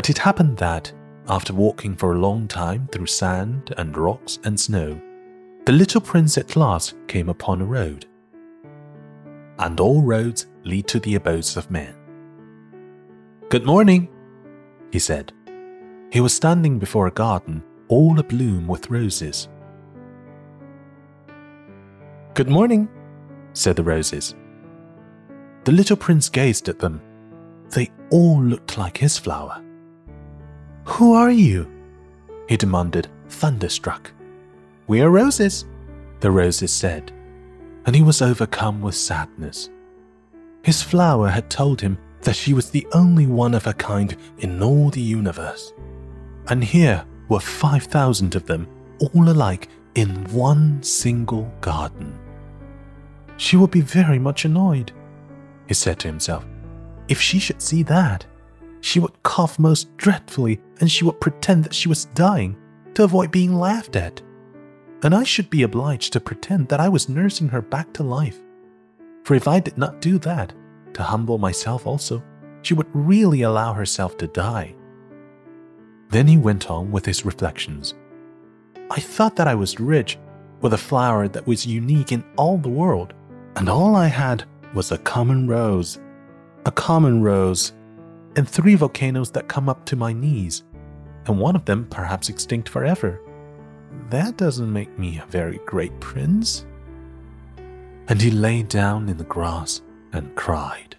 But it happened that, after walking for a long time through sand and rocks and snow, the little prince at last came upon a road. And all roads lead to the abodes of men. Good morning, he said. He was standing before a garden all abloom with roses. Good morning, said the roses. The little prince gazed at them. They all looked like his flower. Who are you? he demanded, thunderstruck. We are roses, the roses said, and he was overcome with sadness. His flower had told him that she was the only one of her kind in all the universe. And here were 5,000 of them, all alike, in one single garden. She would be very much annoyed, he said to himself. If she should see that, she would cough most dreadfully and she would pretend that she was dying to avoid being laughed at. And I should be obliged to pretend that I was nursing her back to life. For if I did not do that, to humble myself also, she would really allow herself to die. Then he went on with his reflections. I thought that I was rich with a flower that was unique in all the world, and all I had was a common rose, a common rose, and three volcanoes that come up to my knees, and one of them perhaps extinct forever. That doesn't make me a very great prince. And he lay down in the grass and cried.